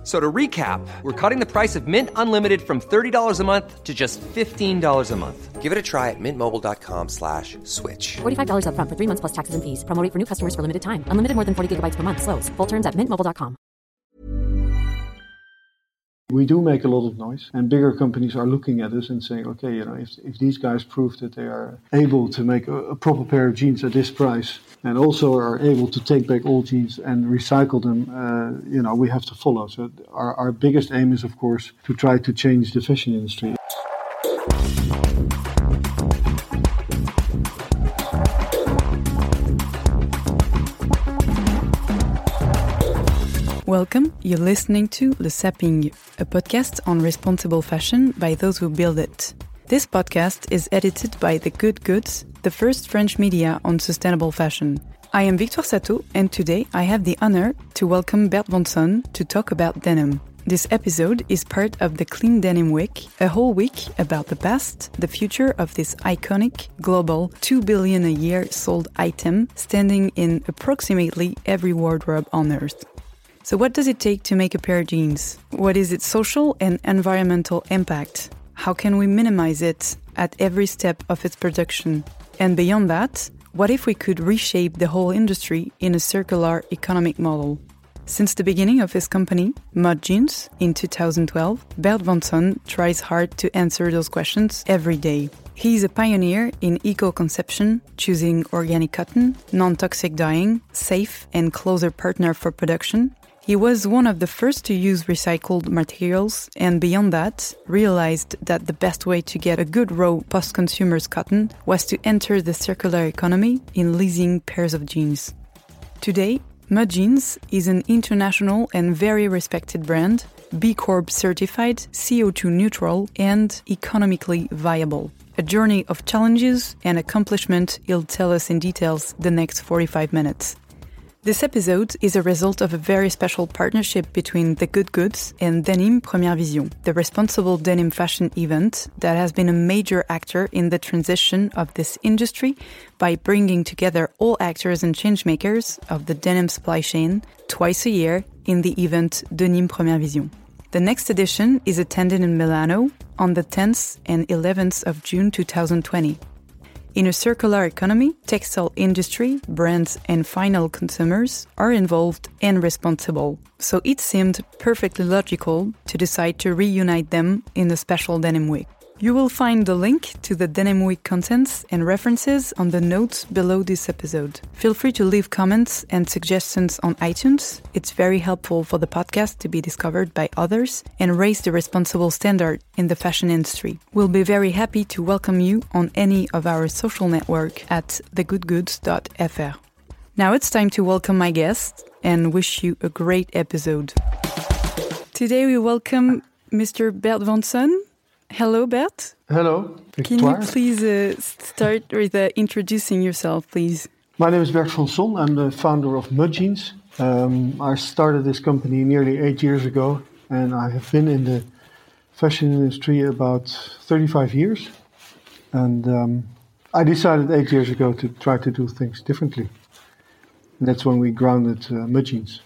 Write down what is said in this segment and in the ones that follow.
F- So to recap, we're cutting the price of Mint Unlimited from $30 a month to just $15 a month. Give it a try at mintmobile.com slash switch. $45 upfront for three months plus taxes and fees. Promo rate for new customers for limited time. Unlimited more than 40 gigabytes per month. Slows. Full terms at mintmobile.com. We do make a lot of noise, and bigger companies are looking at us and saying, okay, you know, if, if these guys prove that they are able to make a, a proper pair of jeans at this price, and also are able to take back old jeans and recycle them, uh, you know, we have to follow. So our, our biggest aim is, of course, to try to change the fashion industry. Welcome. You're listening to Le Sapping, a podcast on responsible fashion by those who build it. This podcast is edited by The Good Goods, the first French media on sustainable fashion. I am Victoire Satto, and today I have the honor to welcome Bert van Son to talk about denim. This episode is part of the Clean Denim Week, a whole week about the past, the future of this iconic, global, 2 billion a year sold item standing in approximately every wardrobe on earth. So, what does it take to make a pair of jeans? What is its social and environmental impact? How can we minimize it at every step of its production? And beyond that, what if we could reshape the whole industry in a circular economic model? Since the beginning of his company, Mud Jeans, in 2012, Bert van Son tries hard to answer those questions every day. He is a pioneer in eco conception, choosing organic cotton, non toxic dyeing, safe and closer partner for production, he was one of the first to use recycled materials and beyond that, realized that the best way to get a good raw post consumer's cotton was to enter the circular economy in leasing pairs of jeans. Today, Mud Jeans is an international and very respected brand, B Corp certified, CO2 neutral, and economically viable. A journey of challenges and accomplishment he'll tell us in details the next 45 minutes. This episode is a result of a very special partnership between The Good Goods and Denim Première Vision, the responsible denim fashion event that has been a major actor in the transition of this industry by bringing together all actors and changemakers of the denim supply chain twice a year in the event Denim Première Vision. The next edition is attended in Milano on the 10th and 11th of June 2020. In a circular economy, textile industry, brands, and final consumers are involved and responsible. So it seemed perfectly logical to decide to reunite them in the special Denim Week. You will find the link to the Denim Week contents and references on the notes below this episode. Feel free to leave comments and suggestions on iTunes. It's very helpful for the podcast to be discovered by others and raise the responsible standard in the fashion industry. We'll be very happy to welcome you on any of our social network at thegoodgoods.fr. Now it's time to welcome my guest and wish you a great episode. Today we welcome Mr. Bert van Son. Hello, Bert. Hello, Can you please uh, start with uh, introducing yourself, please? My name is Bert van Son. I'm the founder of Mud Jeans. Um, I started this company nearly eight years ago, and I have been in the fashion industry about 35 years. And um, I decided eight years ago to try to do things differently. And that's when we grounded uh, Mud Jeans.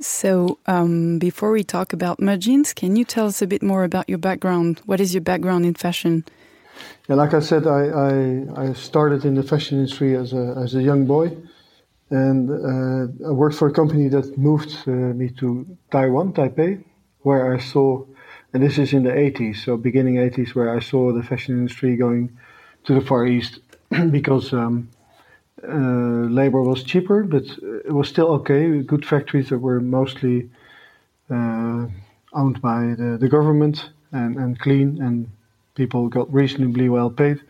So, um, before we talk about Jeans, can you tell us a bit more about your background? What is your background in fashion? Yeah, like I said, I, I, I started in the fashion industry as a, as a young boy. And uh, I worked for a company that moved uh, me to Taiwan, Taipei, where I saw, and this is in the 80s, so beginning 80s, where I saw the fashion industry going to the Far East because um, uh, labor was cheaper, but it was still okay. Good factories that were mostly uh, owned by the, the government and, and clean, and people got reasonably well paid.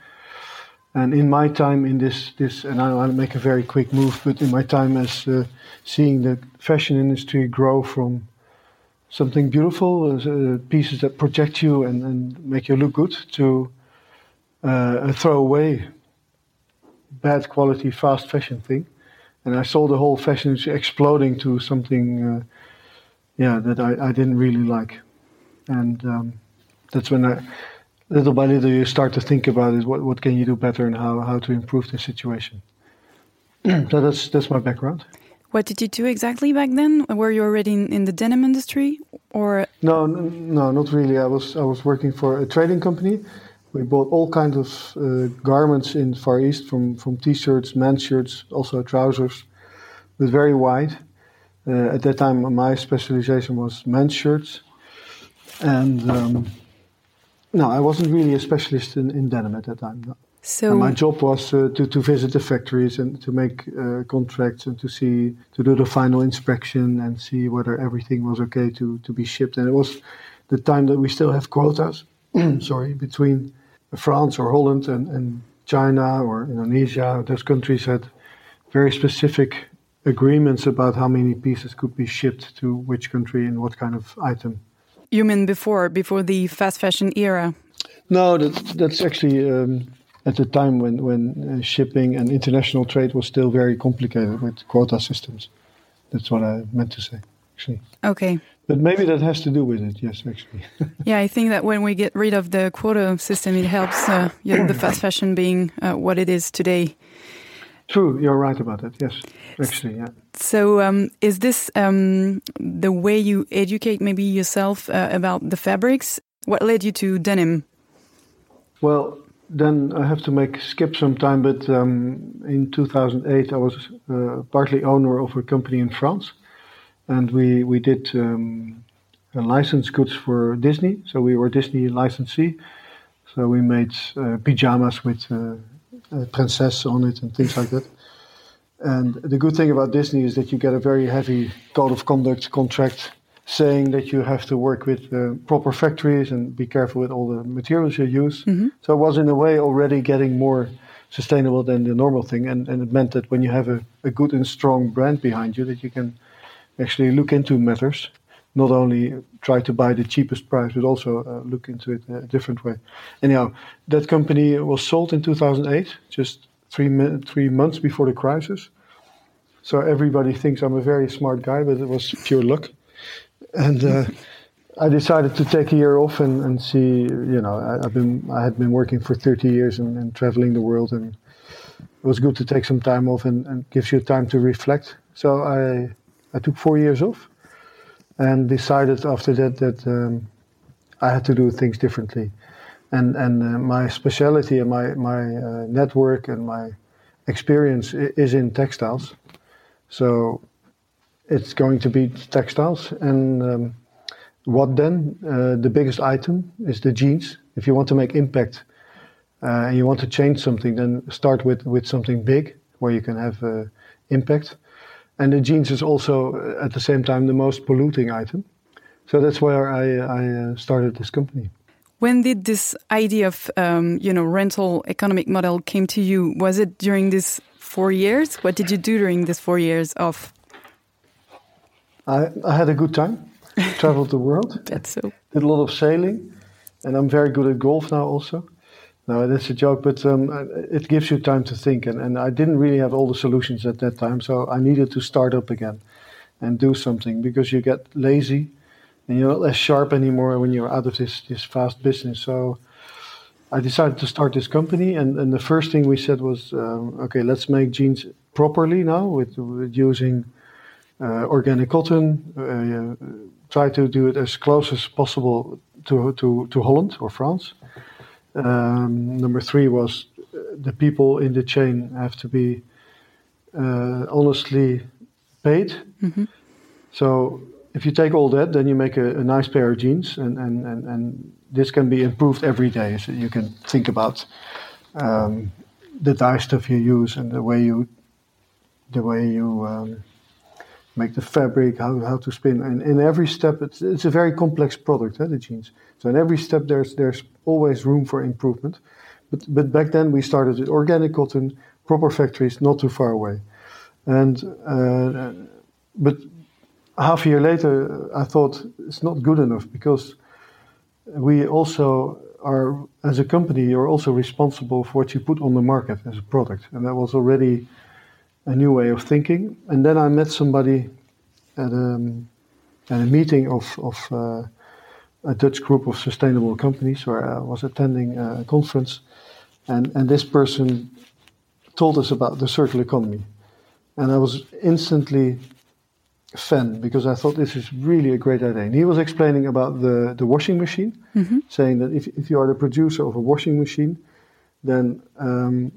And in my time in this, this and I want to make a very quick move, but in my time as uh, seeing the fashion industry grow from something beautiful, uh, pieces that project you and, and make you look good, to uh, a throwaway, bad quality, fast fashion thing. and I saw the whole fashion industry exploding to something, uh, yeah, that I, I didn't really like, and um, that's when I, little by little, you start to think about is what what can you do better and how how to improve the situation. so that's that's my background. What did you do exactly back then? Were you already in, in the denim industry, or No, no, not really. I was I was working for a trading company. We bought all kinds of uh, garments in Far East, from from t-shirts, men's shirts, also trousers, but very wide. Uh, at that time, my specialization was men's shirts, and um, no, I wasn't really a specialist in, in denim at that time. No. so? And my job was uh, to, to visit the factories and to make uh, contracts and to see to do the final inspection and see whether everything was okay to, to be shipped. And it was the time that we still have quotas, sorry, between France or Holland and, and China or Indonesia. Those countries had very specific agreements about how many pieces could be shipped to which country and what kind of item. You mean before before the fast fashion era? No, that, that's actually um, at the time when, when uh, shipping and international trade was still very complicated with quota systems. That's what I meant to say, actually. Okay. But maybe that has to do with it, yes, actually. Yeah, I think that when we get rid of the quota system, it helps uh, the fast fashion being uh, what it is today. True, you're right about that, yes, actually, yeah. So, um, is this um, the way you educate maybe yourself uh, about the fabrics? What led you to denim? Well, then I have to make skip some time, but um, in 2008 I was uh, partly owner of a company in France, and we we did um, uh, license goods for Disney. So we were Disney licensee. So we made uh, pajamas with uh, a princess on it and things like that. And the good thing about Disney is that you get a very heavy code of conduct contract saying that you have to work with uh, proper factories and be careful with all the materials you use. So it was in a way already getting more sustainable than the normal thing. And, and it meant that when you have a, a good and strong brand behind you, that you can actually look into matters, not only try to buy the cheapest price, but also uh, look into it a different way. Anyhow, that company was sold in 2008, just three, three months before the crisis. So everybody thinks I'm a very smart guy, but it was pure luck. And uh, I decided to take a year off and, and see. You know, I, I've been I had been working for 30 years and, and traveling the world, and it was good to take some time off and, and gives you time to reflect. So I I took four years off, and decided after that that um, I had to do things differently, and and uh, my specialty and my my uh, network and my experience is in textiles, so it's going to be textiles and. Um, what then? Uh, the biggest item is the jeans. If you want to make impact uh, and you want to change something, then start with, with something big where you can have uh, impact. And the jeans is also uh, at the same time the most polluting item. So that's where I, I uh, started this company. When did this idea of um, you know rental economic model came to you? Was it during these four years? What did you do during these four years of? I, I had a good time, traveled the world, That's so. did a lot of sailing, and I'm very good at golf now also. No, that's a joke, but um, it gives you time to think. And, and I didn't really have all the solutions at that time, so I needed to start up again and do something because you get lazy and you're not as sharp anymore when you're out of this, this fast business. So I decided to start this company, and, and the first thing we said was, um, okay, let's make jeans properly now with, with using uh, organic cotton. Uh, try to do it as close as possible to, to, to Holland or France. Um, number three was uh, the people in the chain have to be uh, honestly paid. So if you take all that, then you make a, a nice pair of jeans, and, and, and, and this can be improved every day. So you can think about um, the dye stuff you use and the way you the way you um, make the fabric, how, how to spin. And in every step, it's, it's a very complex product, the jeans. So in every step, there's there's always room for improvement. But but back then we started with organic cotton, proper factories, not too far away. And uh, but half a year later, I thought it's not good enough because we also are, as a company, you're also responsible for what you put on the market as a product. And that was already a new way of thinking. And then I met somebody at a, at a meeting of, of uh, a Dutch group of sustainable companies where I was attending a conference. And, and this person told us about the circular economy. And I was instantly fan because I thought this is really a great idea. And he was explaining about the, the washing machine, mm-hmm. saying that if, if you are the producer of a washing machine, then um,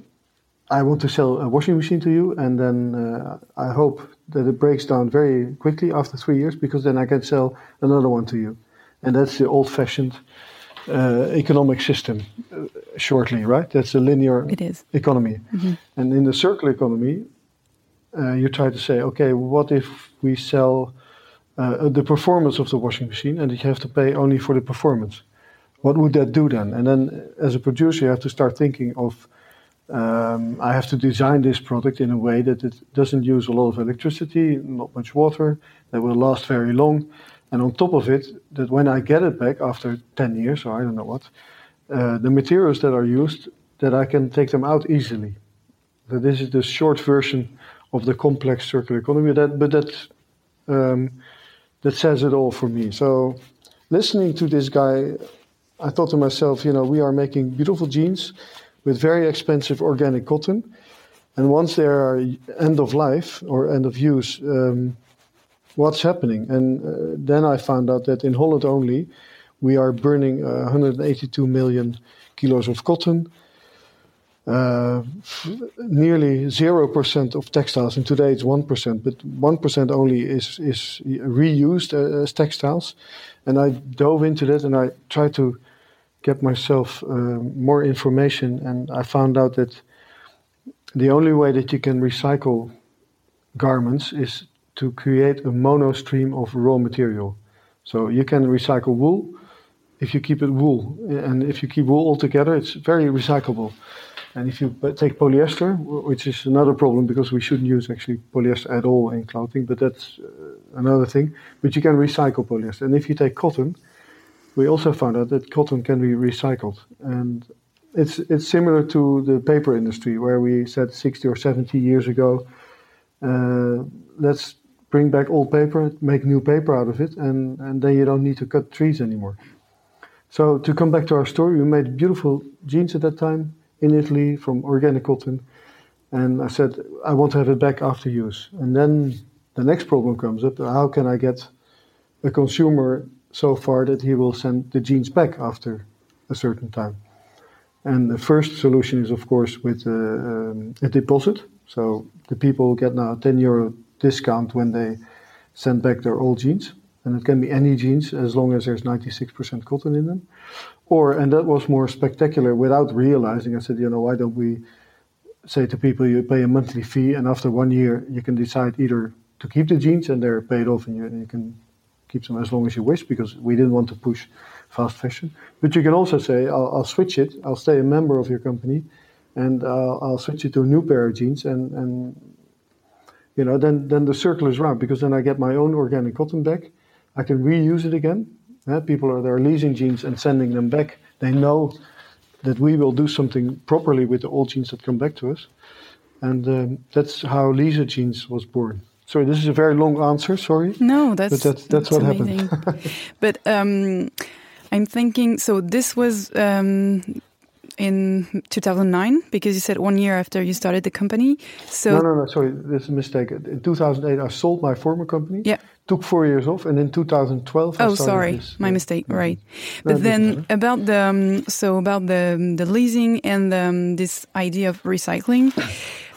I want to sell a washing machine to you, and then uh, I hope that it breaks down very quickly after three years because then I can sell another one to you. And that's the old fashioned uh, economic system, uh, shortly, right? That's a linear it is. economy. Mm-hmm. And in the circular economy, uh, you try to say, okay, what if we sell uh, the performance of the washing machine and you have to pay only for the performance? What would that do then? And then, as a producer, you have to start thinking of um, I have to design this product in a way that it doesn't use a lot of electricity, not much water, that will last very long. And on top of it, that when I get it back after 10 years or I don't know what, uh, the materials that are used, that I can take them out easily. So this is the short version of the complex circular economy. That, but that um, that says it all for me. So, listening to this guy, I thought to myself, you know, we are making beautiful jeans with very expensive organic cotton, and once they are end of life or end of use, um, what's happening? And uh, then I found out that in Holland only, we are burning uh, 182 million kilos of cotton uh, nearly 0% of textiles, and today it's 1%, but 1% only is, is reused uh, as textiles. And I dove into that and I tried to get myself uh, more information, and I found out that the only way that you can recycle garments is to create a mono stream of raw material. So you can recycle wool if you keep it wool, and if you keep wool all together, it's very recyclable. And if you take polyester, which is another problem because we shouldn't use actually polyester at all in clothing, but that's uh, another thing. But you can recycle polyester. And if you take cotton, we also found out that cotton can be recycled. And it's, it's similar to the paper industry where we said 60 or 70 years ago, uh, let's bring back old paper, make new paper out of it, and, and then you don't need to cut trees anymore. So to come back to our story, we made beautiful jeans at that time in Italy from organic cotton. And I said, I want to have it back after use. And then the next problem comes up how can I get a consumer so far that he will send the jeans back after a certain time? And the first solution is, of course, with uh, um, a deposit. So the people get now a 10 euro discount when they send back their old jeans. And it can be any jeans as long as there's 96% cotton in them. Or, and that was more spectacular without realizing, I said, you know, why don't we say to people, you pay a monthly fee, and after one year, you can decide either to keep the jeans and they're paid off and you, and you can keep them as long as you wish because we didn't want to push fast fashion. But you can also say, I'll, I'll switch it, I'll stay a member of your company, and uh, I'll switch it to a new pair of jeans, and, and you know, then, then the circle is round because then I get my own organic cotton back. I can reuse it again, uh, people are there leasing jeans and sending them back. They know that we will do something properly with the old jeans that come back to us. And um, that's how Lease A Jeans was born. Sorry, this is a very long answer. Sorry. No, that's but that's, that's, that's what amazing. happened. but um, I'm thinking. So this was um, in 2009 because you said one year after you started the company. So no, no, no. Sorry, that's a mistake. In 2008, I sold my former company. Yeah took four years off, and in 2012. Oh, sorry, this, my mistake. Right, but no, then about the um, so about the the leasing and um, this idea of recycling.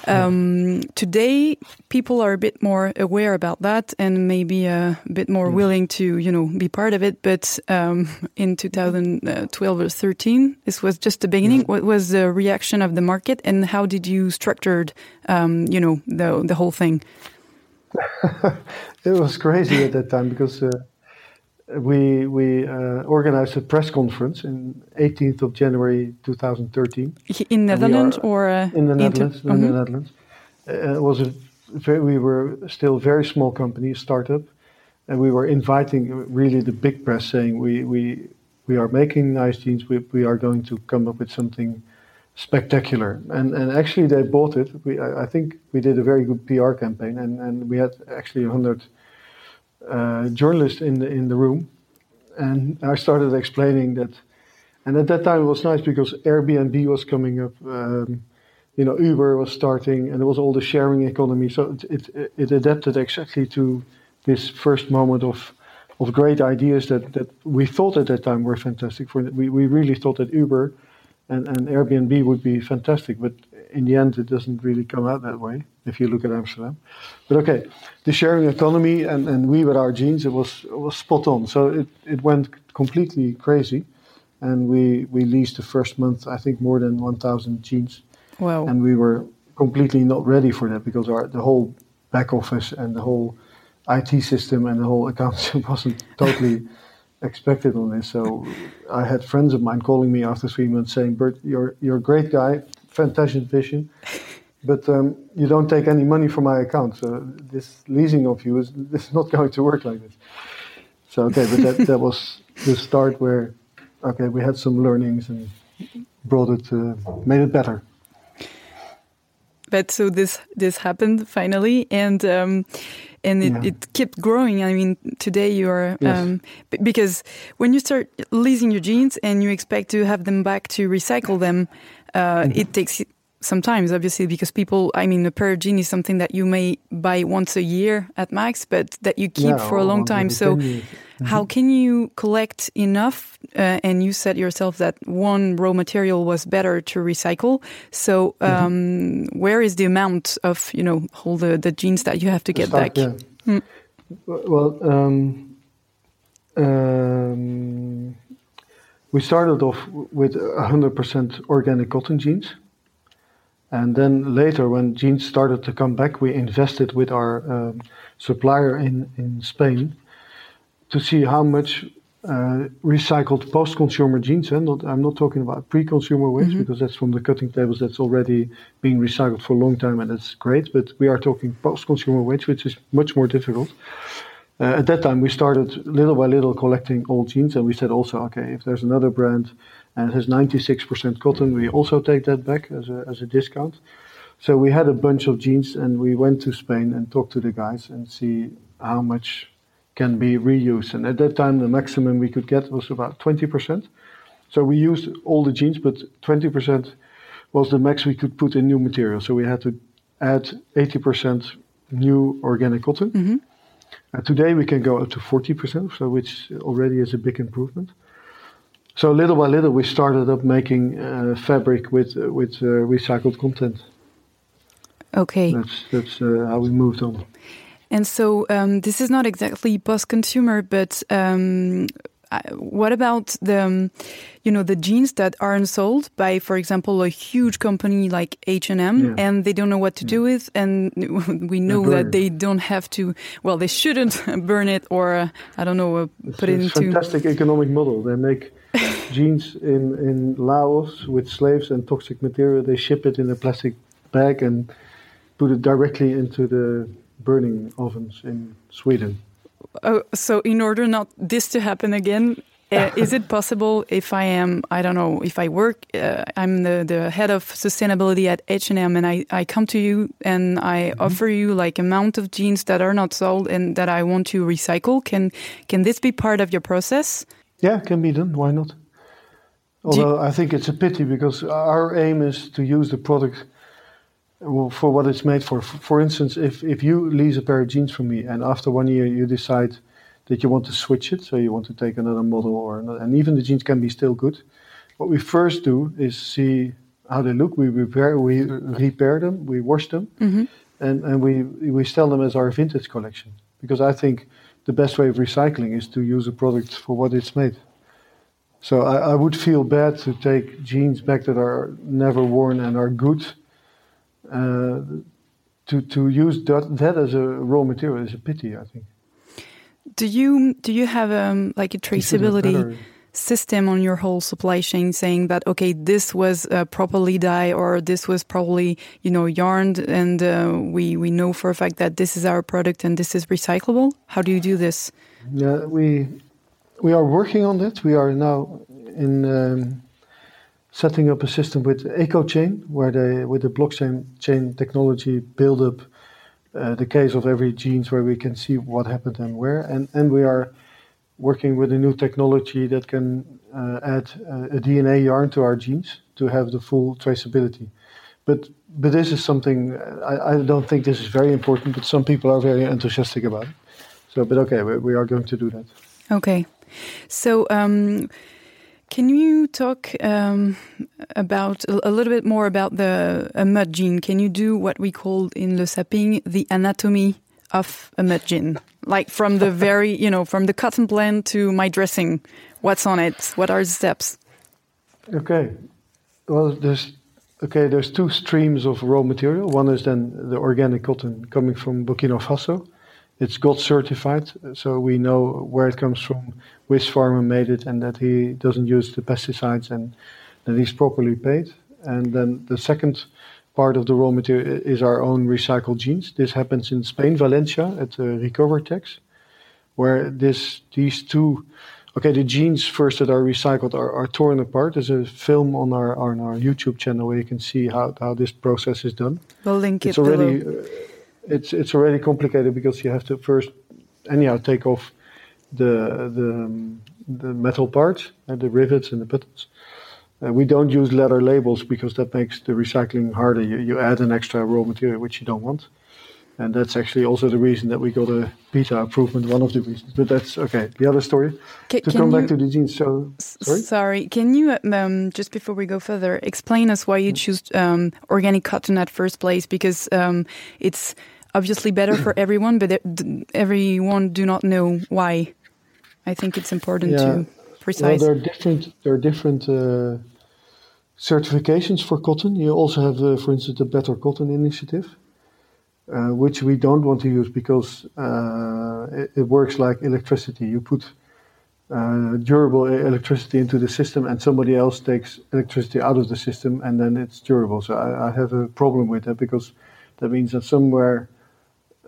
Um, today, people are a bit more aware about that and maybe a bit more willing to, you know, be part of it. But um, in 2012 or 13, this was just the beginning. What was the reaction of the market, and how did you structured, um, you know, the the whole thing? it was crazy at that time because uh, we we uh, organized a press conference in 18th of January 2013 in Netherlands or uh, in the Netherlands. In mm -hmm. the Netherlands, uh, it was a very, we were still a very small company, a startup, and we were inviting really the big press, saying we we we are making nice jeans. We we are going to come up with something spectacular. And and actually they bought it. We I, I think we did a very good PR campaign, and, and we had actually hundred uh, journalists in the in the room, and I started explaining that. And at that time it was nice because Airbnb was coming up. Um, you know, Uber was starting, and there was all the sharing economy. So it it, it adapted exactly to this first moment of of great ideas that, that we thought at that time were fantastic. For we, we really thought that Uber and, and Airbnb would be fantastic, but in the end, it doesn't really come out that way if you look at Amsterdam. But okay, the sharing economy and, and we with our jeans, it was it was spot on. So it, it went completely crazy, and we we leased the first month I think more than 1,000 jeans. Wow! And we were completely not ready for that because our the whole back office and the whole IT system and the whole account wasn't totally expected on this. So I had friends of mine calling me after three months saying, "Bert, you're you're a great guy, fantastic vision, but um, you don't take any money from my account. So this leasing of you is this is not going to work like this." So okay, but that that was the start where okay we had some learnings and brought it uh, made it better but so this this happened finally and um, and it, yeah. it, kept growing. I mean, today you are yes. um, because when you start leasing your jeans and you expect to have them back to recycle them, uh, mm -hmm. it takes sometimes obviously because people i mean a pair of jeans is something that you may buy once a year at max but that you keep yeah, for a long time so Mm-hmm. How can you collect enough? Uh, and you said yourself that one raw material was better to recycle. So mm-hmm. um, mm-hmm. where is the amount of you know all the, the jeans that you have to get start, back? Yeah. Mm. Well, um, um, we started off with 100% organic cotton jeans. And then later, when jeans started to come back, we invested with our um, supplier in, in Spain to see how much uh, recycled post-consumer jeans. And not, I'm not talking about pre-consumer waste mm-hmm. because that's from the cutting tables that's already being recycled for a long time and that's great. But we are talking post-consumer waste, which is much more difficult. Uh, at that time, we started little by little collecting old jeans, and we said also, okay, if there's another brand and it has 96% cotton, we also take that back as a as a discount. So we had a bunch of jeans, and we went to Spain and talked to the guys and see how much can be reused. And at that time, the maximum we could get was about 20%. So we used all the jeans, but 20% was the max we could put in new material. So we had to add 80% new organic cotton. Mm-hmm. Uh, today we can go up to 40%, so which already is a big improvement. So little by little, we started up making uh, fabric with uh, with uh, recycled content. Okay, that's that's uh, how we moved on. And so um, this is not exactly post-consumer, but um, what about the, um, you know, the jeans that aren't sold by, for example, a huge company like H and M, and they don't know what to yeah. do with, and we know that they don't have to. Well, they shouldn't burn it, or uh, I don't know, uh, put it into. A fantastic economic model. They make jeans in in Laos with slaves and toxic material. They ship it in a plastic bag and put it directly into the burning ovens in Sweden. Oh, so in order not this to happen again, uh, is it possible if I am, I don't know, if I work, uh, I'm the, the head of sustainability at H&M and I, I come to you and I mm -hmm. offer you like amount of jeans that are not sold and that I want to recycle, can, can this be part of your process? Yeah, can be done. Why not? Although I think it's a pity because our aim is to use the product for what it's made for. For instance, if, if you lease a pair of jeans from me and after one year you decide that you want to switch it, so you want to take another model or another, and even the jeans can be still good. What we first do is see how they look. We repair, we repair them, we wash them, mm-hmm. and, and we we sell them as our vintage collection. Because I think the best way of recycling is to use a product for what it's made. So I, I would feel bad to take jeans back that are never worn and are good to to use that, that as a raw material is a pity, I think. Do you do you have um, like a traceability system on your whole supply chain, saying that okay, this was uh, properly dyed or this was probably you know yarned, and uh, we we know for a fact that this is our product and this is recyclable? How do you do this? Yeah, we we are working on that. We are now in. Um, setting up a system with EcoChain, where they, with the blockchain chain technology, build up uh, the case of every jeans where we can see what happened and where. And, and we are working with a new technology that can uh, add uh, a DNA yarn to our jeans to have the full traceability. But but this is something I, I don't think this is very important, but some people are very enthusiastic about it. So, but okay, we, we are going to do that. Okay, so. Um, can you talk um, about a, little bit more about the a Mud Jean? Can you do what we call in Le Sapping the anatomy of a Mud Jean, like from the very you know from the cotton plant to my dressing? What's on it? What are the steps? Okay, well, there's okay. There's two streams of raw material. One is then the organic cotton coming from Burkina Faso, it's GOTS certified, so we know where it comes from, which farmer made it, and that he doesn't use the pesticides and that he's properly paid. And then the second part of the raw material is our own recycled jeans. This happens in Spain, Valencia, at uh, Recovertex, where this these two, okay, the jeans first that are recycled are, are torn apart. There's a film on our on our YouTube channel where you can see how, how this process is done. We'll link it's it already. below. Uh, it's it's already complicated because you have to first anyhow take off the the the metal parts and the rivets and the buttons. Uh, we don't use leather labels because that makes the recycling harder. You, you add an extra raw material which you don't want, and that's actually also the reason that we got a beta improvement. One of the reasons, but that's okay. The other story. Ca- to come back to the jeans. So sorry. Sorry, can you um, just before we go further explain us why you choose um, organic cotton at first place? Because um, it's obviously better for everyone, but everyone do not know why. I think it's important to precise. Well, there are different. There are different uh, certifications for cotton. You also have, uh, for instance, the Better Cotton Initiative, uh, which we don't want to use because uh, it, it works like electricity. You put uh, durable electricity into the system, and somebody else takes electricity out of the system, and then it's durable. So I, I have a problem with that because that means that somewhere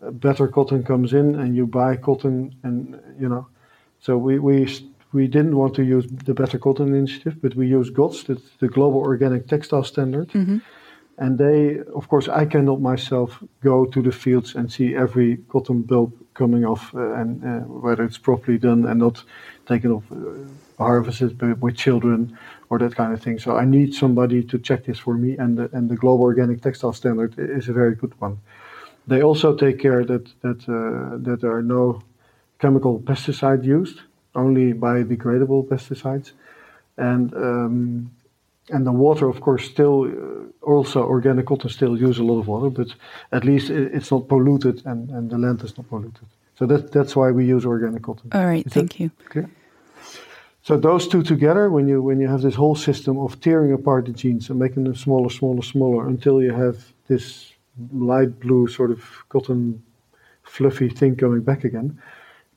uh, better cotton comes in, and you buy cotton, and you know. So we we we didn't want to use the Better Cotton Initiative, but we use GOTS, that's the Global Organic Textile Standard. And they, of course, I cannot myself go to the fields and see every cotton bulb coming off uh, and uh, whether it's properly done and not taken off, uh, harvested with children or that kind of thing. So I need somebody to check this for me, and the, and the Global Organic Textile Standard is a very good one. They also take care that that uh, that there are no chemical pesticide used, only biodegradable pesticides, and um, and the water, of course, still uh, also organic cotton still use a lot of water, but at least it's not polluted and, and the land is not polluted. So that that's why we use organic cotton. All right, Is thank you. clear? So those two together, when you when you have this whole system of tearing apart the jeans and making them smaller, smaller, smaller, until you have this light blue sort of cotton fluffy thing coming back again,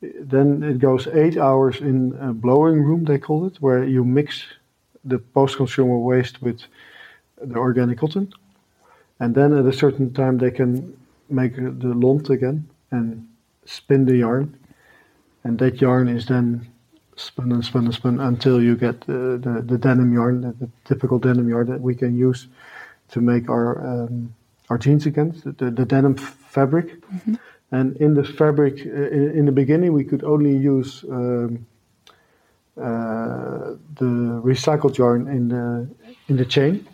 then it goes eight hours in a blowing room, they call it, where you mix the post-consumer waste with the organic cotton, and then at a certain time they can make the lont again and spin the yarn, and that yarn is then spun and spun and spun until you get the, the, the denim yarn, the, the typical denim yarn that we can use to make our um, our jeans again, the, the, denim fabric. And in the fabric, uh, in, in the beginning, we could only use um, uh, the recycled yarn in the in the chain,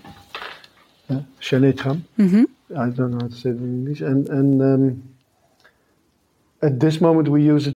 uh, tram. I don't know how to say it in English. And and um, at this moment, we use it.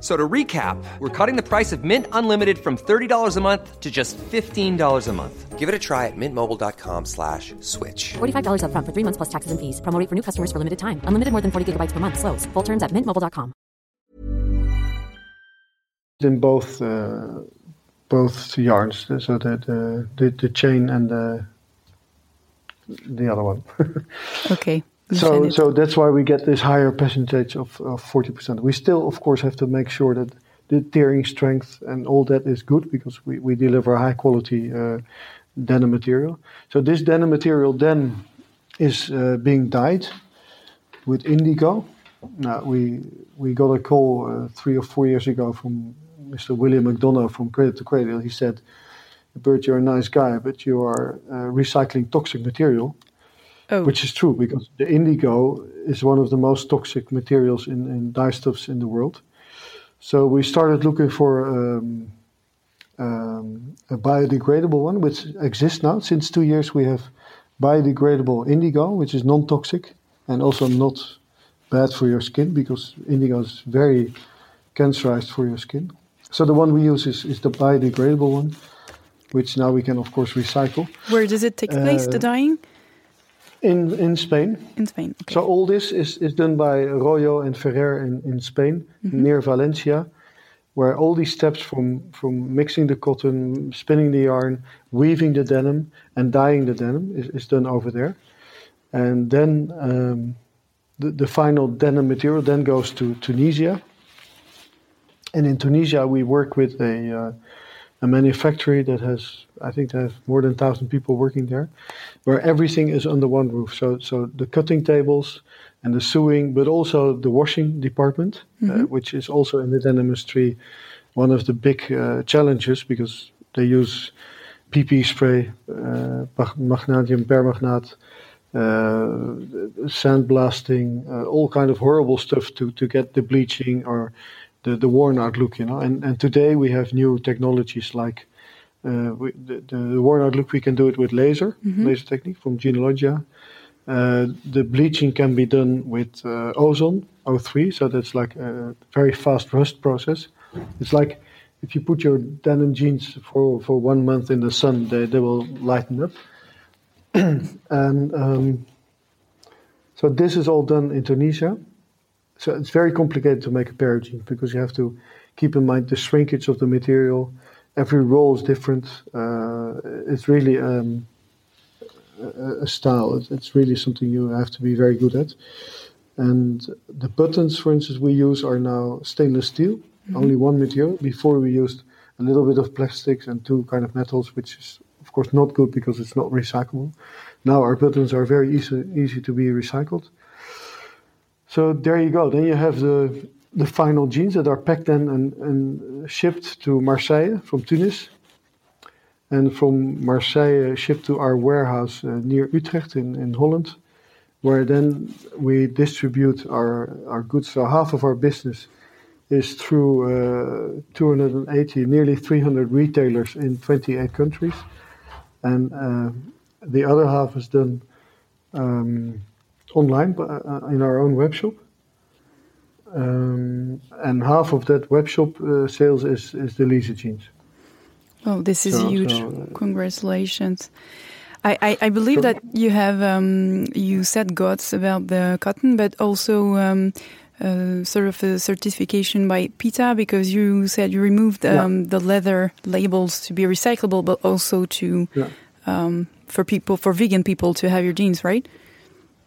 F- So to recap, we're cutting the price of Mint Unlimited from $30 a month to just $15 a month. Give it a try at mintmobile.com slash switch. $45 upfront for three months plus taxes and fees. Promo rate for new customers for limited time. Unlimited more than 40 gigabytes per month. Slows. Full terms at mintmobile.com. in both uh, both yarns, so the the, the, the chain and the the other one. Okay. So so that's why we get this higher percentage of of forty percent. We still, of course, have to make sure that the tearing strength and all that is good because we, we deliver high quality uh, denim material. So this denim material then is uh, being dyed with indigo. Now we we got a call uh, three or four years ago from Mr. William McDonough from Cradle to Cradle. He said, "Bert, you're a nice guy, but you are uh, recycling toxic material." Oh, Which is true because the indigo is one of the most toxic materials in, in dyestuffs in the world. So we started looking for um, um, a biodegradable one, which exists now. Since two years, we have biodegradable indigo, which is non toxic and also not bad for your skin because indigo is very cancerized for your skin. So the one we use is, is the biodegradable one, which now we can, of course, recycle where does it take place? The uh, dyeing in, in Spain. in Spain. Okay. So all this is, is done by Royo and Ferrer in, in Spain, near Valencia, where all these steps from, from mixing the cotton, spinning the yarn, weaving the denim, and dyeing the denim is, is done over there. And then um, the, the final denim material then goes to Tunisia. And in Tunisia, we work with a, uh, a manufactory that has, I think, they have more than 1,000 people working there, where everything is under one roof. So, so the cutting tables and the sewing, but also the washing department, uh, which is also in the denim industry one of the big uh, challenges because they use PP spray, uh, mag- magnesium permagnate, uh, sandblasting, uh, all kind of horrible stuff to, to get the bleaching or the, the worn out look, you know. And, and today we have new technologies like uh, we, the, the worn out look, we can do it with laser, laser technique from Jeanologia. Uh, the bleaching can be done with uh, ozone, O3, so that's like a very fast rust process. It's like if you put your denim jeans for, for one month in the sun, they, they will lighten up. and um, so this is all done in Tunisia. So it's very complicated to make a pair of jeans because you have to keep in mind the shrinkage of the material. Every roll is different. Uh, it's really um, a, a style. It's, it's really something you have to be very good at. And the buttons, for instance, we use are now stainless steel, only one material. Before we used a little bit of plastics and two kind of metals, which is of course not good because it's not recyclable. Now our buttons are very easy, easy to be recycled. So there you go. Then you have the the final jeans that are packed and, and shipped to Marseille from Tunis, and from Marseille shipped to our warehouse uh, near Utrecht in, in Holland, where then we distribute our, our goods. So half of our business is through uh, 280, nearly 300 retailers in 28 countries, and uh, the other half is done um, online uh, in our own webshop. Um, and half of that webshop uh, sales is, is the Lease A jeans. Oh, this is So- huge! so, uh, Congratulations. I, I, I believe that you have um, you said GOTS about the cotton, but also um, uh, sort of a certification by PETA because you said you removed Yeah. um, the leather labels to be recyclable, but also to Yeah. um, for people for vegan people to have your jeans, right?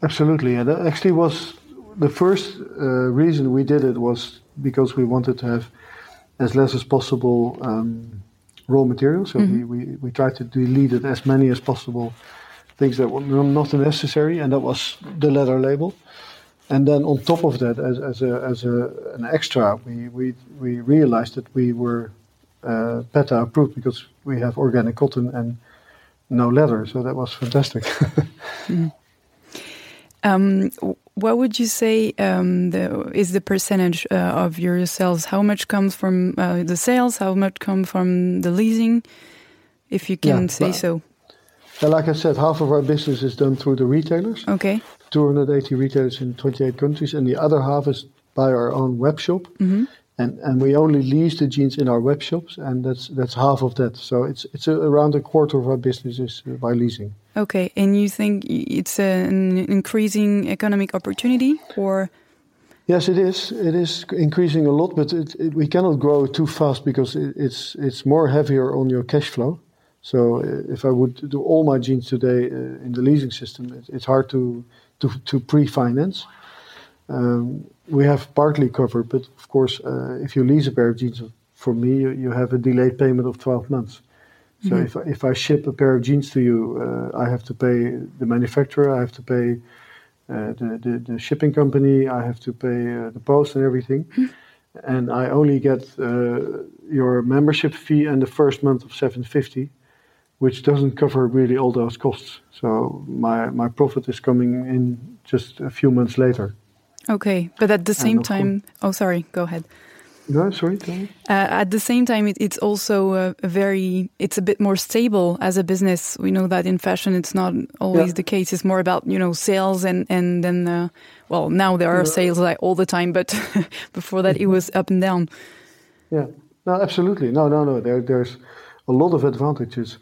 Absolutely, and that actually was the first uh, reason we did it was because we wanted to have as less as possible um, raw material. So we, we, we tried to delete it as many as possible things that were not necessary, and that was the leather label. And then on top of that, as, as, a, as a, an extra, we, we, we realized that we were uh, PETA approved because we have organic cotton and no leather. So that was fantastic. Um, what would you say um, the, is the percentage uh, of your sales? How much comes from uh, the sales? How much comes from the leasing? If you can Yeah, say so. And like I said, half of our business is done through the retailers, Okay. 280 retailers in 28 countries, and the other half is by our own web shop. And, and we only lease the jeans in our web shops, and that's that's half of that. So it's it's a, around a quarter of our business is uh, by leasing. Okay. And you think it's an increasing economic opportunity, or Yes, it is. It is increasing a lot, but it, it, we cannot grow too fast because it, it's it's more heavier on your cash flow. So uh, if I would do all my jeans today uh, in the leasing system, it, it's hard to to, to pre-finance. Um, we have partly covered, but of course, uh, if you lease a pair of jeans from me, you, you have a delayed payment of 12 months. So if, I- if I ship a pair of jeans to you, uh, I have to pay the manufacturer, I have to pay uh, the, the, the shipping company, I have to pay uh, the post and everything. And I only get uh, your membership fee and the first month of 750, which doesn't cover really all those costs. So my, my profit is coming in just a few months later. Okay, but at the same of course- time, oh, sorry, go ahead. No, sorry. Uh, at the same time, it, it's also uh, a very, it's a bit more stable as a business. We know that in fashion, it's not always Yeah. the case. It's more about, you know, sales and, and then, uh, well, now there are sales like all the time, but before that it was up and down. Yeah, no, absolutely. No, no, no. There, there's a lot of advantages.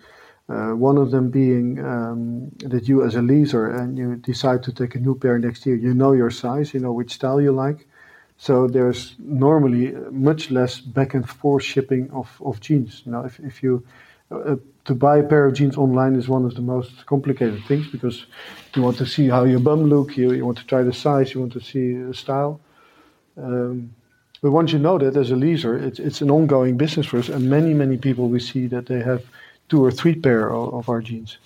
Uh, one of them being um, that you, as a leaser, and you decide to take a new pair next year, you know your size, you know which style you like. So there's normally much less back and forth shipping of, of jeans. You if, if you uh, to buy a pair of jeans online is one of the most complicated things because you want to see how your bum look, you, you want to try the size, you want to see the style. Um, but once you know that as a leaser, it's, it's an ongoing business for us, and many, many people we see that they have two or three pair of, of our jeans.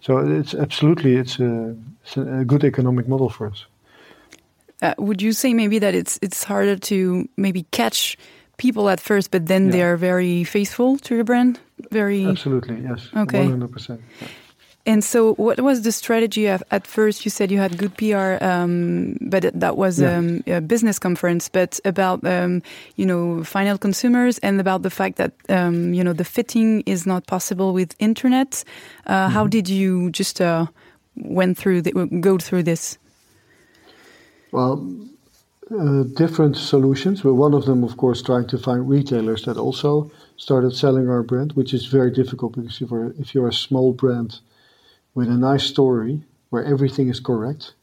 So it's absolutely it's a, it's a good economic model for us. Uh, would you say maybe that it's it's harder to maybe catch people at first, but then Yeah. they are very faithful to your brand? Very. Absolutely, yes, Okay. one hundred percent. And so, what was the strategy of, at first? You said you had good PR, um, but it- that was Yeah. um, a business conference. But about um, you know final consumers and about the fact that um, you know the fitting is not possible with internet. Uh, How did you just uh, went through the, go through this? Well, uh, different solutions. But one of them, of course, trying to find retailers that also started selling our brand, which is very difficult because if you're, if you're a small brand with a nice story where everything is correct,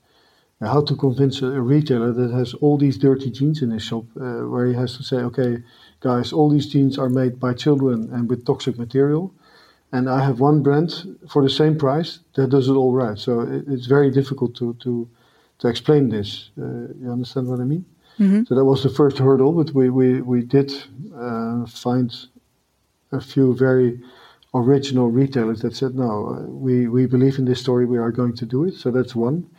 uh, how to convince a, retailer that has all these dirty jeans in his shop, uh, where he has to say, okay, guys, all these jeans are made by children and with toxic material. And I have one brand for the same price that does it all right. So it, it's very difficult to, to to explain this. Uh, you understand what I mean? So that was the first hurdle, but we we we did uh, find a few very original retailers that said, no, we we believe in this story, we are going to do it. So that's one.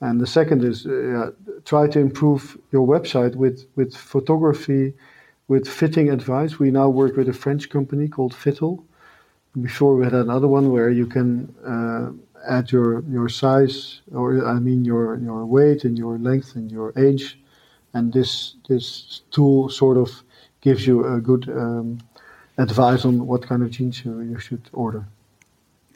And the second is uh, try to improve your website with with photography, with fitting advice. We now work with a French company called Fitle. Before we had another one where you can uh, add your your size, or I mean your your weight and your length and your age, and this this tool sort of gives you a good um, advice on what kind of jeans you, you should order.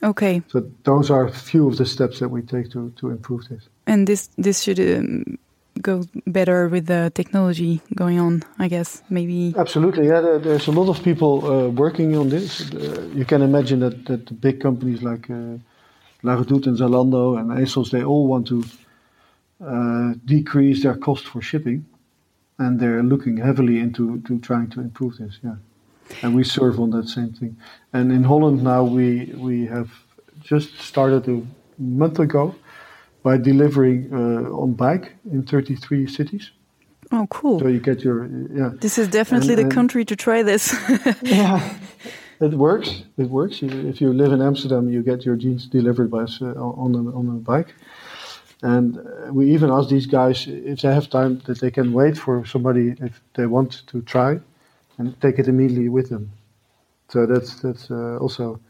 Okay, So those are a few of the steps that we take to to improve this. and this this should um, go better with the technology going on. I guess maybe. Absolutely, yeah. There, there's a lot of people uh, working on this. Uh, you can imagine that, that the big companies like uh, and Zalando and ASOS, they all want to uh, decrease their cost for shipping, and they're looking heavily into to trying to improve this. Yeah, and we serve on that same thing. And in Holland now, we we have just started a month ago by delivering uh, on bike in 33 cities. Oh, cool. So you get your yeah. This is definitely And- the and- country to try this. Yeah, it works. It works. You, if you live in Amsterdam, you get your jeans delivered by us, uh, on a, on a bike. And uh, we even ask these guys if they have time that they can wait for somebody if they want to try, and take it immediately with them. So that's that's uh, also.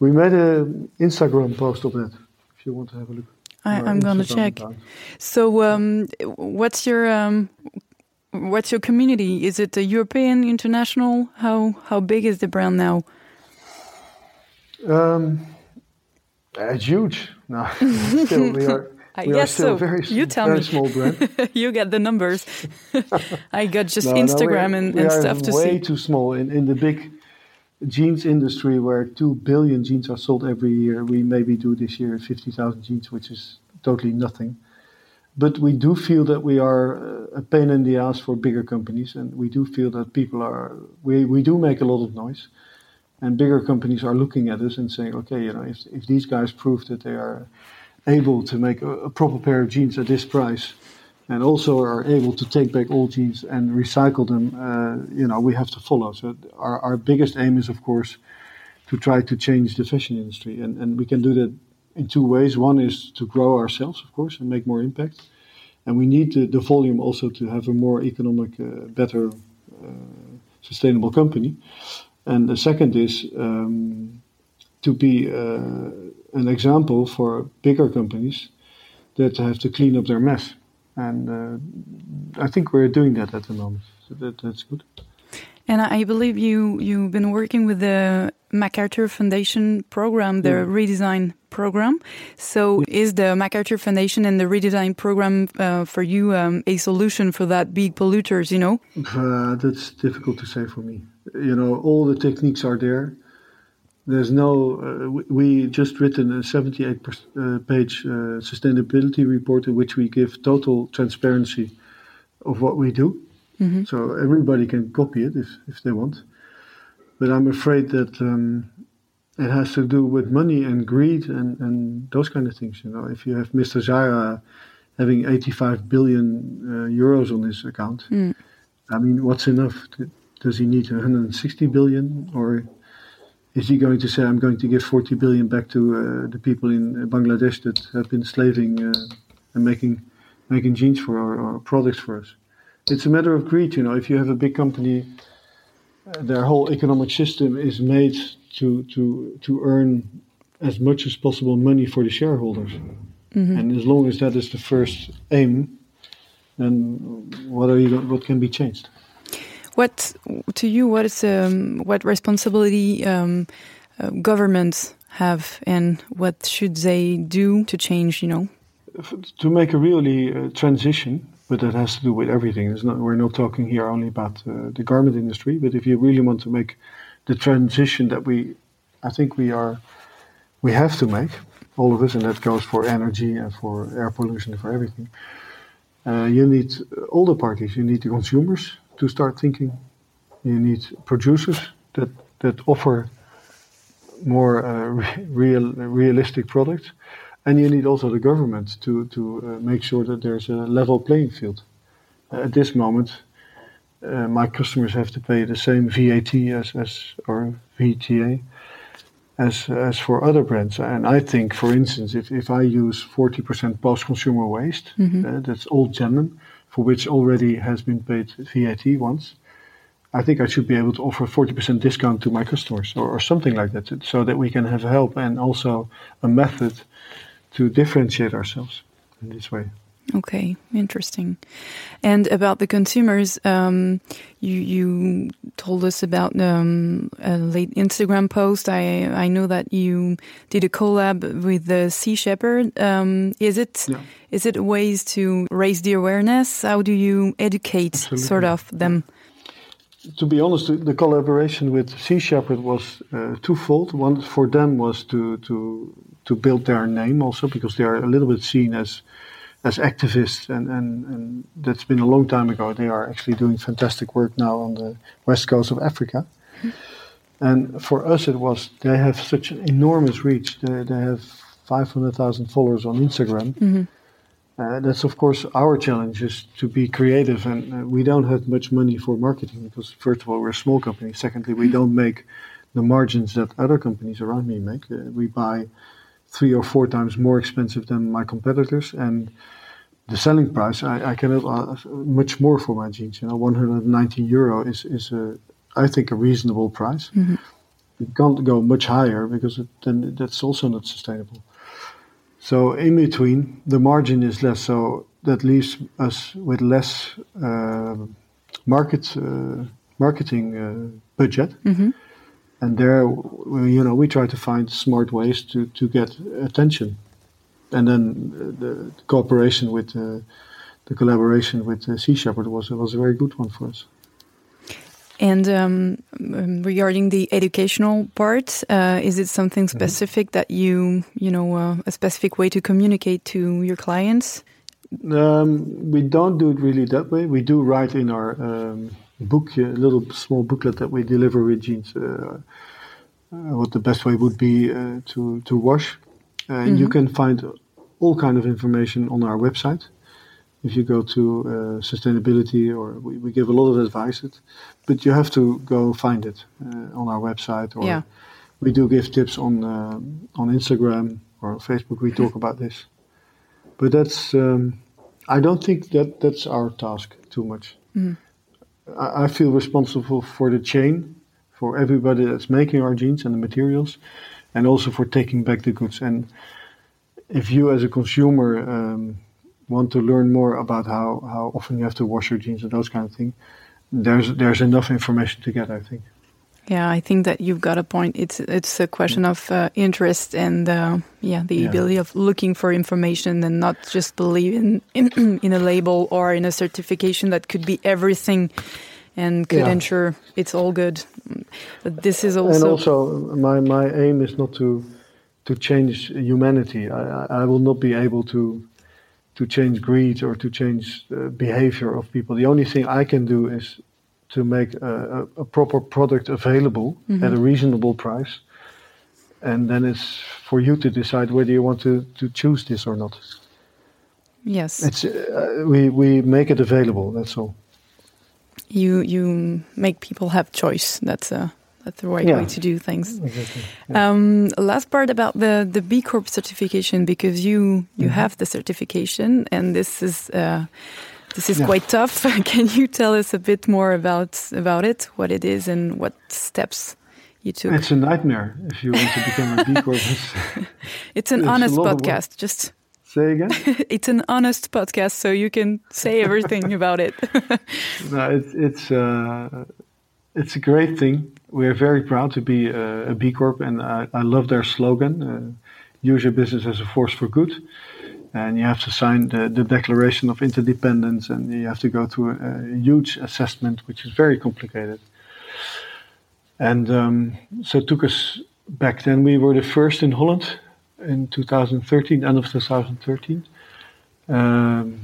We made an Instagram post of that. If you want to have a look. I, I'm gonna check. account. So, um, what's your um, what's your community? Is it a European, international? How how big is the brand now? Um, it's huge. No, still we are. I we are guess still so. Very, You tell very me. small brand. you get the numbers. I got just No, no, Instagram we- and, we and are stuff to way too small in, in the big jeans industry where two billion jeans are sold every year. We maybe do this year fifty thousand jeans, which is totally nothing. But we do feel that we are uh, a pain in the ass for bigger companies, and we do feel that people are. We, we do make a lot of noise, and bigger companies are looking at us and saying, okay, you know, if if these guys prove that they are able to make a, a proper pair of jeans at this price, and also are able to take back old jeans and recycle them, uh, you know, we have to follow. So our, our biggest aim is, of course, to try to change the fashion industry, and, and we can do that in two ways. One is to grow ourselves, of course, and make more impact, and we need the, the volume also to have a more economic, uh, better, uh, sustainable company. And the second is um, to be uh, an example for bigger companies that have to clean up their mess. And uh, I think we're doing that at the moment. So that, that's good. And I believe you you've been working with the MacArthur Foundation program, the Yeah. redesign program. So, is the MacArthur Foundation and the redesign program uh, for you um, a solution for that big polluters? You know. Uh, that's difficult to say for me. You know, all the techniques are there. There's no. Uh, we- we just written a 78 per, uh, page uh, sustainability report in which we give total transparency of what we do. So everybody can copy it if, if they want. But I'm afraid that um, it has to do with money and greed and, and those kind of things. You know, if you have Mr. Zara having 85 billion uh, euros on his account, I mean, what's enough? Does he need 160 billion, or is he going to say, "I'm going to give 40 billion back to uh, the people in Bangladesh that have been slaving uh, and making making jeans for our, our products for us"? It's a matter of greed, you know. If you have a big company, uh, their whole economic system is made to to to earn as much as possible money for the shareholders, and as long as that is the first aim, then what are you? What can be changed? What to you? What is um, what responsibility um, uh, governments have, and what should they do to change? You know. To make a really uh, transition, but that has to do with everything. Not, we're not talking here only about uh, the garment industry, but if you really want to make the transition that we, I think we are, we have to make, all of us, and that goes for energy and for air pollution and for everything. Uh, you need all the parties. You need the consumers to start thinking. You need producers that that offer more uh, re- real realistic products, and you need also the government to to uh, make sure that there's a level playing field. Uh, at this moment, uh, my customers have to pay the same VAT as as or VTA as as for other brands. And I think, for instance, if, if I use 40% post-consumer waste, uh, that's old denim, for which already has been paid VAT once, I think I should be able to offer 40% discount to my customers or, or something like that, so that we can have help and also a method to differentiate ourselves in this way. Okay, interesting. And about the consumers, um, you you told us about um, a late Instagram post. I I know that you did a collab with the Sea Shepherd. Um, is it is Yeah. it ways to raise the awareness? How do you educate sort of them? to be honest, the, the collaboration with Sea Shepherd was uh, twofold. One for them was to to to build their name also because they are a little bit seen as as activists, and, and, and that's been a long time ago. They are actually doing fantastic work now on the west coast of Africa. And for us, it was they have such an enormous reach. They, they have 500,000 followers on Instagram. Uh, that's of course our challenge is to be creative, and uh, we don't have much money for marketing because first of all we're a small company. Secondly, we don't make the margins that other companies around me make. Uh, we buy three or four times more expensive than my competitors, and the selling price I, I cannot ask much more for my jeans. You know, 190 euro is is a I think a reasonable price. It can't go much higher because it, then that's also not sustainable. So in between, the margin is less, so that leaves us with less uh, market uh, marketing uh, budget. And there, you know, we try to find smart ways to, to get attention. And then uh, the, cooperation with uh, the collaboration with uh, Sea Shepherd was was a very good one for us. And um, um, regarding the educational part, uh, is it something specific that you you know uh, a specific way to communicate to your clients? Um, we don't do it really that way. We do write in our um, book, a little small booklet that we deliver with jeans, uh, uh, what the best way would be uh, to to wash. And you can find all kind of information on our website. if you go to uh, sustainability, or we, we give a lot of advice. It, but you have to go find it uh, on our website, or Yeah. we do give tips on uh, on Instagram or Facebook. We talk about this, but that's um, I don't think that that's our task too much. I, feel responsible for the chain, for everybody that's making our jeans and the materials, and also for taking back the goods. And if you, as a consumer, um, want to learn more about how, how often you have to wash your jeans and those kind of things, there's there's enough information to get. I think. Yeah, I think that you've got a point. It's it's a question of uh, interest and uh, yeah, the Yeah. ability of looking for information and not just believing in, in a label or in a certification that could be everything and could Yeah. ensure it's all good. But this is also and also, my my aim is not to to change humanity. I, I I will not be able to to change greed or to change uh, behavior of people. The only thing I can do is to make a, a, proper product available at a reasonable price, and then it's for you to decide whether you want to, to choose this or not. yes, It's uh, we we make it available. That's all. you you make people have choice. That's a that's the right Yeah. way to do things. Exactly. Um, last part about the the B Corp certification because you you Mm-hmm. have the certification and this is uh, this is Yeah. quite tough. Can you tell us a bit more about about it, what it is, and what steps you took? It's a nightmare if you want to become a B Corp. It's- an it's honest lot of work. podcast. Just Say again. it's an honest podcast, so you can say everything about it. No, it's it's uh, it's a great thing. We're very proud to be uh, a B Corp, and I, I love their slogan: uh, "Use your business as a force for good." And you have to sign the, the Declaration of Interdependence, and you have to go through a, a huge assessment, which is very complicated. And um, so it took us back then. We were the first in Holland in 2013, end of 2013. Um,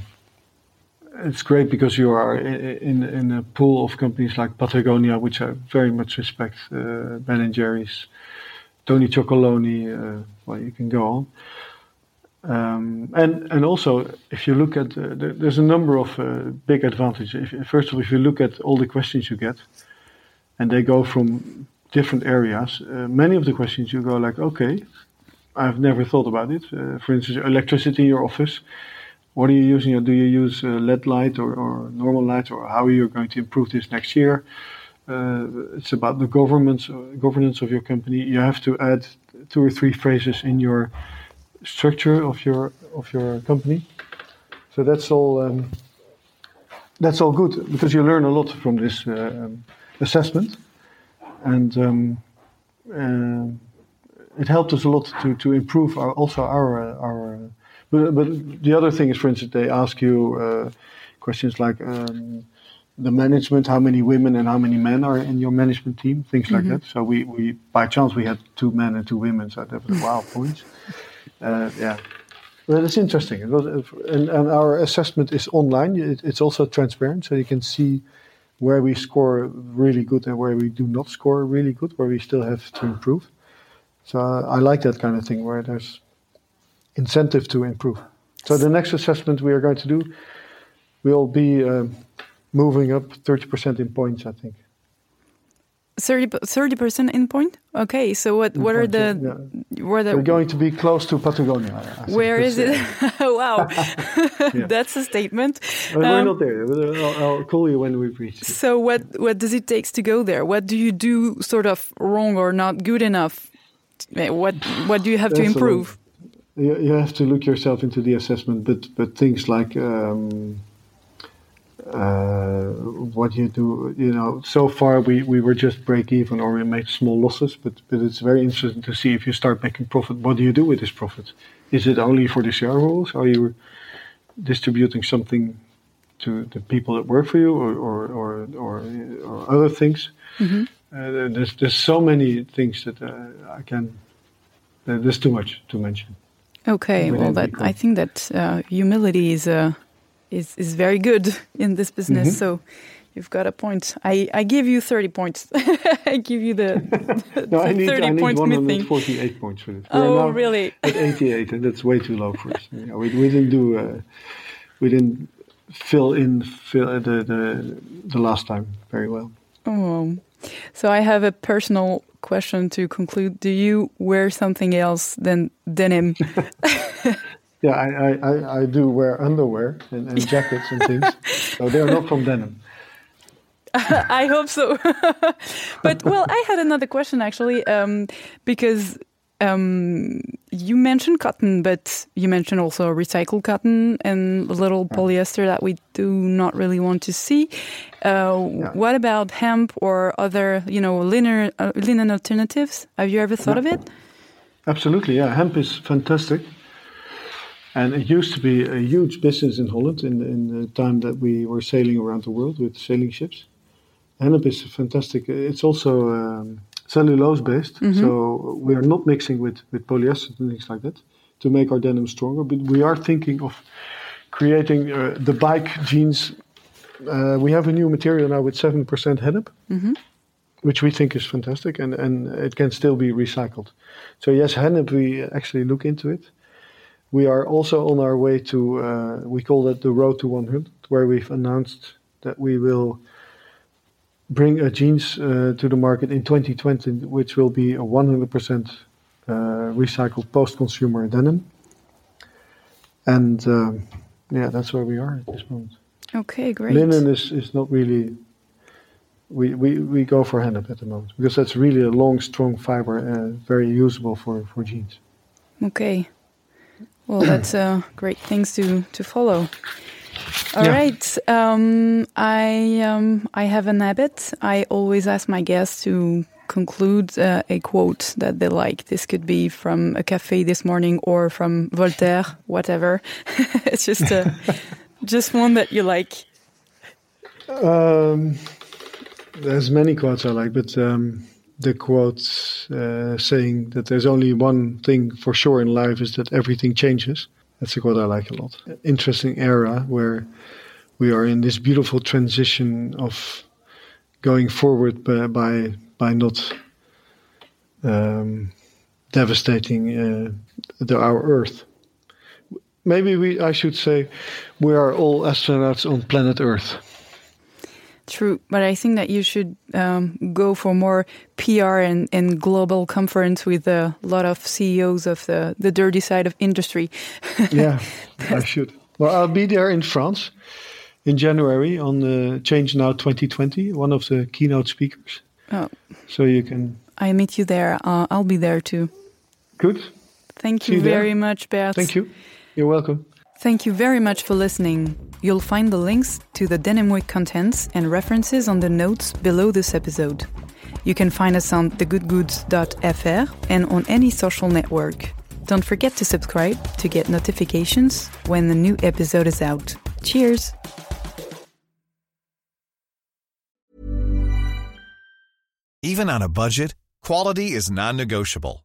it's great because you are in in a pool of companies like Patagonia, which I very much respect, uh, Ben and Jerry's, Tony Chocolonely. Uh, well, you can go on. Um, and and also, if you look at, uh, there, there's a number of uh, big advantages. If, first of all, if you look at all the questions you get, and they go from different areas, uh, many of the questions you go like, okay, I've never thought about it. Uh, for instance, electricity in your office. What are you using? Do you use uh, LED light or, or normal light, or how are you going to improve this next year? Uh, it's about the governance governance of your company. You have to add two or three phrases in your structure of your of your company. So that's all. Um, that's all good because you learn a lot from this uh, um, assessment, and um, um it helped us a lot to, to improve our, also our uh, our. Uh, but, but the other thing is, for instance, they ask you uh, questions like um, the management, how many women and how many men are in your management team, things like that. So we, we by chance we had two men and two women, so that was wow points. Uh, yeah, well, it's interesting. Was, and, and our assessment is online. It, it's also transparent, so you can see where we score really good and where we do not score really good, where we still have to improve. So uh, I like that kind of thing where there's incentive to improve. So the next assessment we are going to do will be um, moving up 30% in points, I think. 30 percent in point. Okay, so what what are the points, what are We're going to be close to Patagonia. Where is it? wow, that's a statement. but we're Um, not there. I'll, I'll call you when we've reached it. So what what does it take to go there? What do you do sort of wrong or not good enough? Eh, What what do you have to improve? You, you have to look yourself into the assessment, but but things like um, uh, what you do, you know, so far we, we were just break even or we made small losses, but but it's very interesting to see if you start making profit. What do you do with this profit? Is it only for the shareholders? Are you distributing something to the people that work for you, or or or, or, or other things? Uh, there's there's so many things that uh, I can. There's too much to mention. Okay, well, that I think that uh, humility is uh, is is very good in this business. Mm-hmm. So you've got a point. I, I give you thirty points. I give you the, No, I the need, thirty I need points missing. 148 points for this. We're Oh, really? At 88, and that's way too low for us. Yeah, we, we didn't do. Uh, we didn't fill in fill uh, the, the the last time very well. Oh, so I have a personal question to conclude. Do you wear something else than denim? Yeah, I, I, I, do wear underwear and, and jackets and things, so they're not from denim. I hope so. but well, I had another question actually, um, because um, you mentioned cotton, but you mentioned also recycled cotton and a little polyester that we do not really want to see. Uh, yeah. What about hemp or other, you know, linen, uh, linen alternatives? Have you ever thought yeah. of it? Absolutely, yeah. Hemp is fantastic. And it used to be a huge business in Holland in, in the time that we were sailing around the world with sailing ships. Hennep is fantastic. It's also um, cellulose based, mm-hmm. so we are not mixing with, with polyester and things like that to make our denim stronger. But we are thinking of creating uh, the bike jeans. Uh, we have a new material now with 7% hennep, mm-hmm. which we think is fantastic and, and it can still be recycled. So, yes, hennep, we actually look into it. We are also on our way to, uh, we call that the Road to 100, where we've announced that we will bring a jeans uh, to the market in 2020, which will be a 100% uh, recycled post-consumer denim. And um, yeah, that's where we are at this moment. Okay, great. Linen is, is not really. We, we, we go for hennep at the moment because that's really a long, strong fiber, uh, very usable for, for jeans. Okay. Well, that's uh, great things to, to follow. All yeah. right. Um, I um, I have an habit. I always ask my guests to conclude uh, a quote that they like. This could be from a cafe this morning or from Voltaire, whatever. it's just uh, just one that you like. Um, there's many quotes I like, but um, the quote uh, saying that there's only one thing for sure in life is that everything changes. That's a quote I like a lot. Interesting era where we are in this beautiful transition of going forward by by, by not um, devastating uh, the, our Earth. Maybe we, I should say, we are all astronauts on planet Earth. True, but I think that you should um, go for more PR and, and global conference with a lot of CEOs of the, the dirty side of industry. yeah, I should. Well, I'll be there in France in January on the Change Now 2020, one of the keynote speakers. Oh. So you can. I meet you there. Uh, I'll be there too. Good. Thank you, you very much, Bert. Thank you. You're welcome. Thank you very much for listening. You'll find the links to the Denim Week contents and references on the notes below this episode. You can find us on thegoodgoods.fr and on any social network. Don't forget to subscribe to get notifications when the new episode is out. Cheers! Even on a budget, quality is non negotiable.